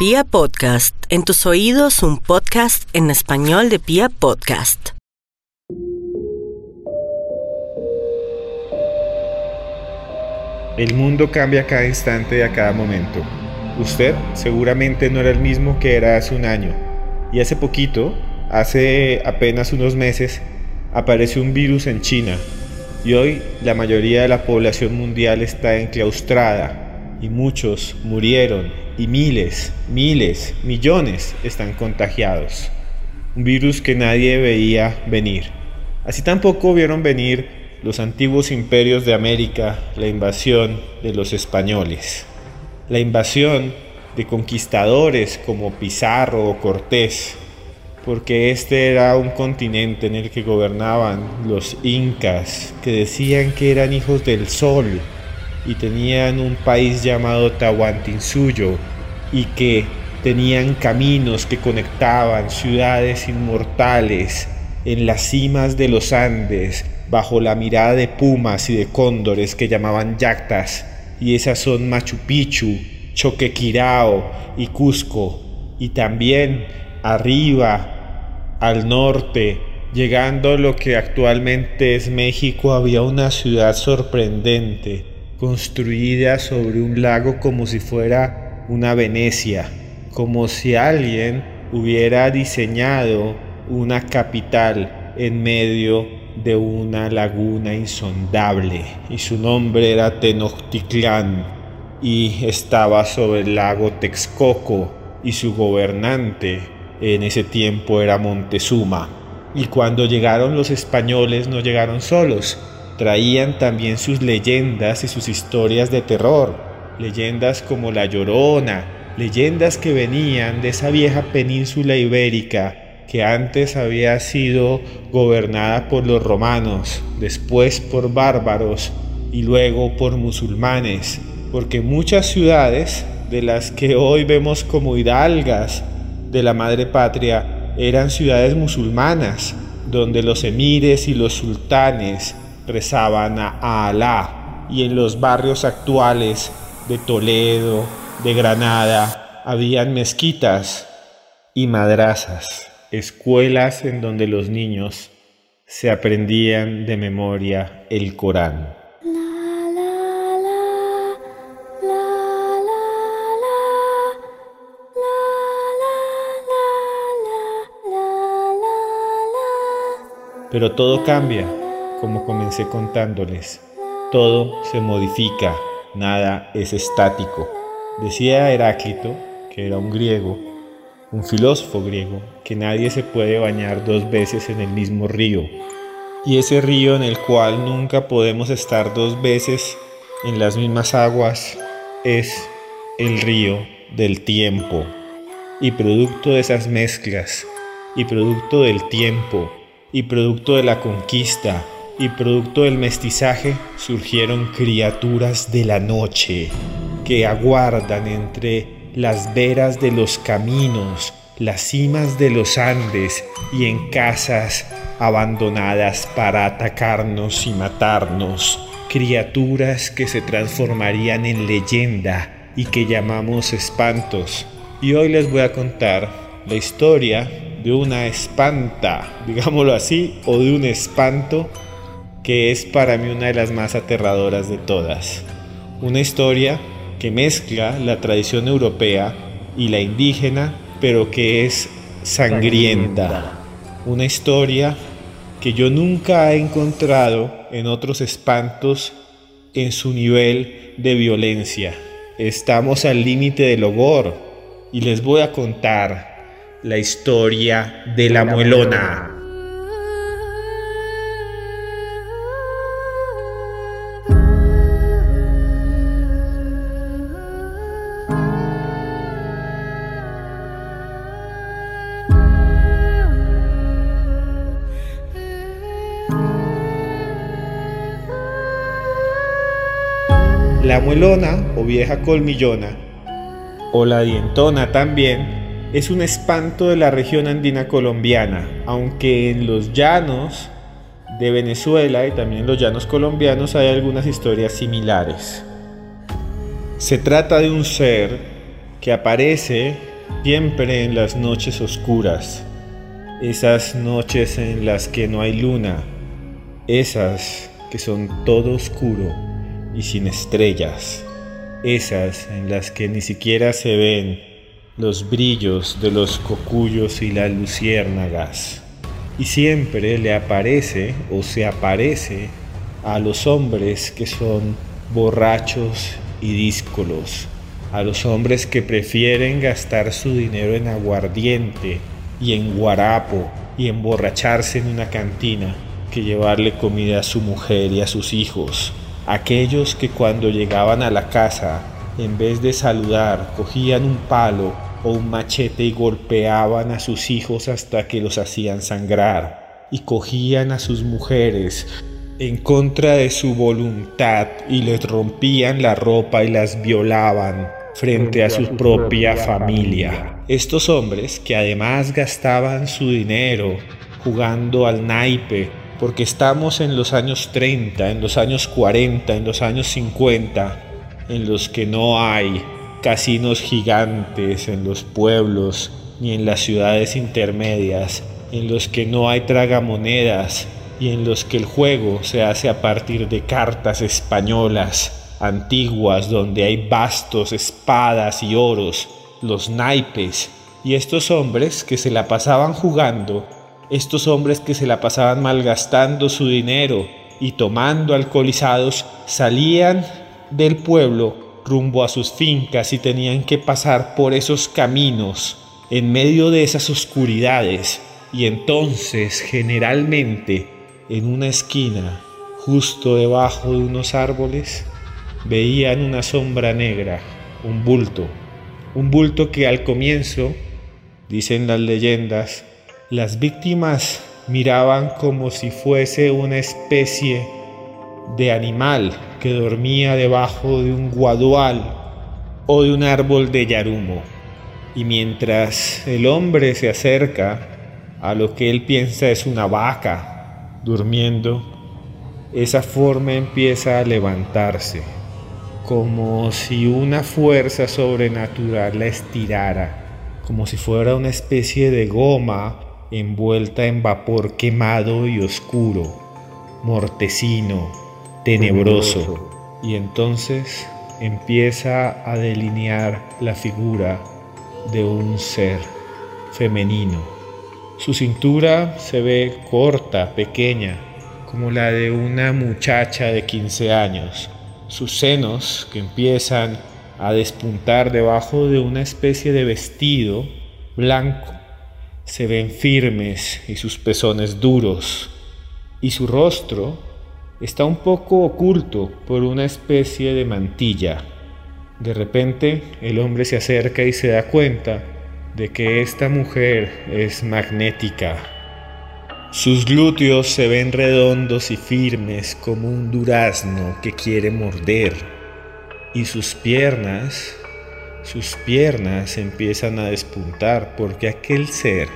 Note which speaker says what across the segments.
Speaker 1: Pia Podcast, en tus oídos un podcast en español de Pia Podcast.
Speaker 2: El mundo cambia a cada instante y a cada momento. Usted seguramente no era el mismo que era hace un año. Y hace poquito, hace apenas unos meses, apareció un virus en China. Y hoy la mayoría de la población mundial está enclaustrada y muchos murieron y miles, miles, millones están contagiados. Un virus que nadie veía venir. Así tampoco vieron venir los antiguos imperios de América, la invasión de los españoles, la invasión de conquistadores como Pizarro o Cortés, porque este era un continente en el que gobernaban los incas, que decían que eran hijos del sol, y tenían un país llamado Tahuantinsuyo y que tenían caminos que conectaban ciudades inmortales en las cimas de los Andes bajo la mirada de pumas y de cóndores que llamaban yactas y esas son Machu Picchu, Choquequirao y Cusco y también arriba al norte llegando a lo que actualmente es México había una ciudad sorprendente construida sobre un lago como si fuera una Venecia, como si alguien hubiera diseñado una capital en medio de una laguna insondable y su nombre era Tenochtitlán y estaba sobre el lago Texcoco y su gobernante en ese tiempo era Montezuma. Y cuando llegaron los españoles no llegaron solos, traían también sus leyendas y sus historias de terror, leyendas como La Llorona, leyendas que venían de esa vieja península ibérica que antes había sido gobernada por los romanos, después por bárbaros y luego por musulmanes, porque muchas ciudades de las que hoy vemos como hidalgas de la madre patria eran ciudades musulmanas, donde los emires y los sultanes rezaban a Alá y en los barrios actuales de Toledo, de Granada, habían mezquitas y madrazas, escuelas en donde los niños se aprendían de memoria el Corán. Pero todo cambia como comencé contándoles, todo se modifica, nada es estático. Decía Heráclito, que era un griego, un filósofo griego, que nadie se puede bañar dos veces en el mismo río. Y ese río en el cual nunca podemos estar dos veces en las mismas aguas es el río del tiempo. Y producto de esas mezclas, y producto del tiempo, y producto de la conquista, y producto del mestizaje surgieron criaturas de la noche que aguardan entre las veras de los caminos, las cimas de los Andes y en casas abandonadas para atacarnos y matarnos, criaturas que se transformarían en leyenda y que llamamos espantos. Y hoy les voy a contar la historia de una espanta, digámoslo así, o de un espanto que es para mí una de las más aterradoras de todas. Una historia que mezcla la tradición europea y la indígena, pero que es sangrienta. Una historia que yo nunca he encontrado en otros espantos en su nivel de violencia. Estamos al límite del horror y les voy a contar la historia de la muelona. La muelona o vieja colmillona, o la dientona también, es un espanto de la región andina colombiana, aunque en los llanos de Venezuela y también en los llanos colombianos hay algunas historias similares. Se trata de un ser que aparece siempre en las noches oscuras, esas noches en las que no hay luna, esas que son todo oscuro y sin estrellas, esas en las que ni siquiera se ven los brillos de los cocuyos y las luciérnagas. Y siempre le aparece o se aparece a los hombres que son borrachos y díscolos, a los hombres que prefieren gastar su dinero en aguardiente y en guarapo y emborracharse en una cantina que llevarle comida a su mujer y a sus hijos, aquellos que cuando llegaban a la casa, en vez de saludar, cogían un palo o un machete y golpeaban a sus hijos hasta que los hacían sangrar, y cogían a sus mujeres en contra de su voluntad y les rompían la ropa y las violaban frente a su propia familia. Estos hombres que además gastaban su dinero jugando al naipe, porque estamos en los años 30, en los años 40, en los años 50, en los que no hay casinos gigantes en los pueblos ni en las ciudades intermedias, en los que no hay tragamonedas y en los que el juego se hace a partir de cartas españolas antiguas donde hay bastos, espadas y oros, los naipes, y estos hombres que se la pasaban jugando, estos hombres que se la pasaban malgastando su dinero y tomando alcoholizados, salían del pueblo rumbo a sus fincas y tenían que pasar por esos caminos en medio de esas oscuridades. Y entonces generalmente en una esquina, justo debajo de unos árboles, veían una sombra negra, un bulto, un bulto que al comienzo, dicen las leyendas, las víctimas miraban como si fuese una especie de animal que dormía debajo de un guadual o de un árbol de yarumo. Y mientras el hombre se acerca a lo que él piensa es una vaca, durmiendo, esa forma empieza a levantarse, como si una fuerza sobrenatural la estirara, como si fuera una especie de goma envuelta en vapor quemado y oscuro, mortecino, tenebroso, y entonces empieza a delinear la figura de un ser femenino. Su cintura se ve corta, pequeña, como la de una muchacha de 15 años. Sus senos, que empiezan a despuntar debajo de una especie de vestido blanco, se ven firmes y sus pezones duros. Y su rostro está un poco oculto por una especie de mantilla. De repente el hombre se acerca y se da cuenta de que esta mujer es magnética. Sus glúteos se ven redondos y firmes como un durazno que quiere morder. Y sus piernas, sus piernas empiezan a despuntar porque aquel ser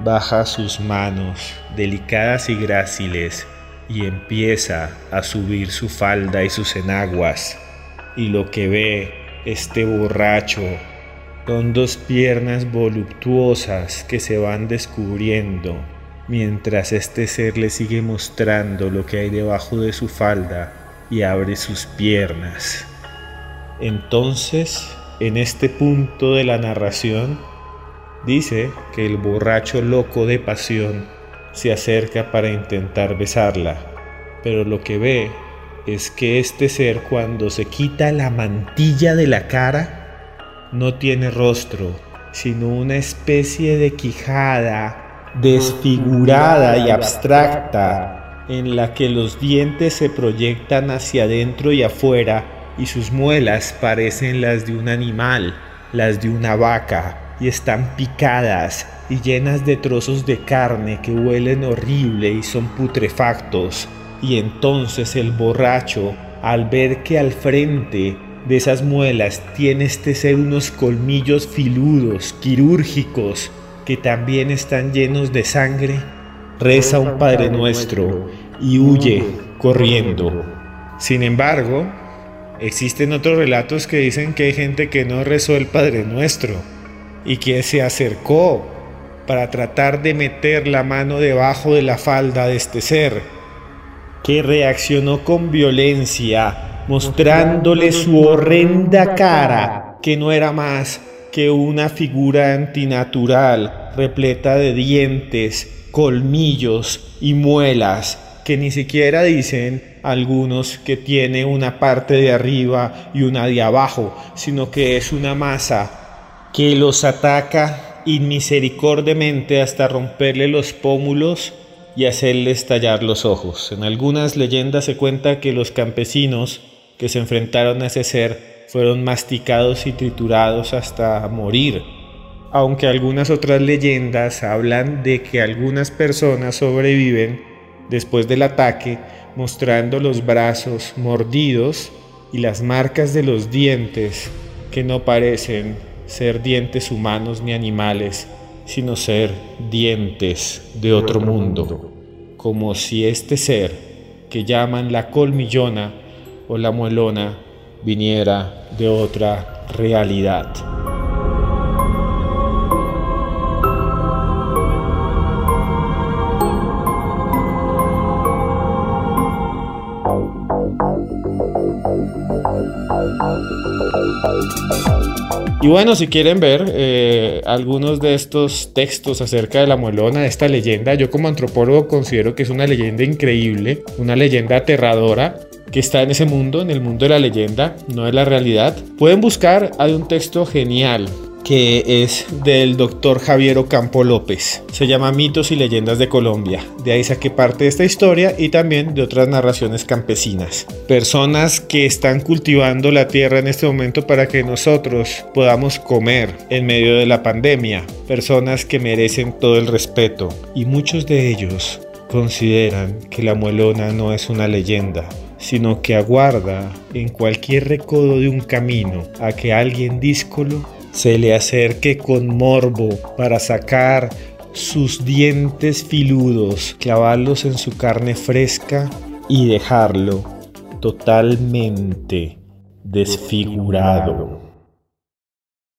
Speaker 2: baja sus manos delicadas y gráciles y empieza a subir su falda y sus enaguas. Y lo que ve este borracho son dos piernas voluptuosas que se van descubriendo mientras este ser le sigue mostrando lo que hay debajo de su falda y abre sus piernas. Entonces, en este punto de la narración, dice que el borracho loco de pasión se acerca para intentar besarla, pero lo que ve es que este ser cuando se quita la mantilla de la cara, no tiene rostro, sino una especie de quijada desfigurada y abstracta en la que los dientes se proyectan hacia adentro y afuera y sus muelas parecen las de un animal, las de una vaca, y están picadas y llenas de trozos de carne que huelen horrible y son putrefactos. Y entonces el borracho, al ver que al frente de esas muelas tiene este ser unos colmillos filudos, quirúrgicos, que también están llenos de sangre, reza un Padre Nuestro y huye corriendo. Sin embargo, existen otros relatos que dicen que hay gente que no rezó el Padre Nuestro y que se acercó para tratar de meter la mano debajo de la falda de este ser, que reaccionó con violencia, mostrándole su horrenda cara, que no era más que una figura antinatural, repleta de dientes, colmillos y muelas, que ni siquiera dicen algunos que tiene una parte de arriba y una de abajo, sino que es una masa que los ataca inmisericordiamente hasta romperle los pómulos y hacerle estallar los ojos. En algunas leyendas se cuenta que los campesinos que se enfrentaron a ese ser fueron masticados y triturados hasta morir, aunque algunas otras leyendas hablan de que algunas personas sobreviven después del ataque mostrando los brazos mordidos y las marcas de los dientes que no parecen ser dientes humanos ni animales, sino ser dientes de otro mundo, como si este ser que llaman la colmillona o la muelona viniera de otra realidad. Y bueno, si quieren ver eh, algunos de estos textos acerca de la muelona, de esta leyenda, yo como antropólogo considero que es una leyenda increíble, una leyenda aterradora que está en ese mundo, en el mundo de la leyenda, no de la realidad. Pueden buscar, hay un texto genial que es del doctor Javier Ocampo López. Se llama Mitos y Leyendas de Colombia. De ahí saqué parte de esta historia y también de otras narraciones campesinas. Personas que están cultivando la tierra en este momento para que nosotros podamos comer en medio de la pandemia. Personas que merecen todo el respeto. Y muchos de ellos consideran que la muelona no es una leyenda, sino que aguarda en cualquier recodo de un camino a que alguien díscolo se le acerque con morbo para sacar sus dientes filudos, clavarlos en su carne fresca y dejarlo totalmente desfigurado.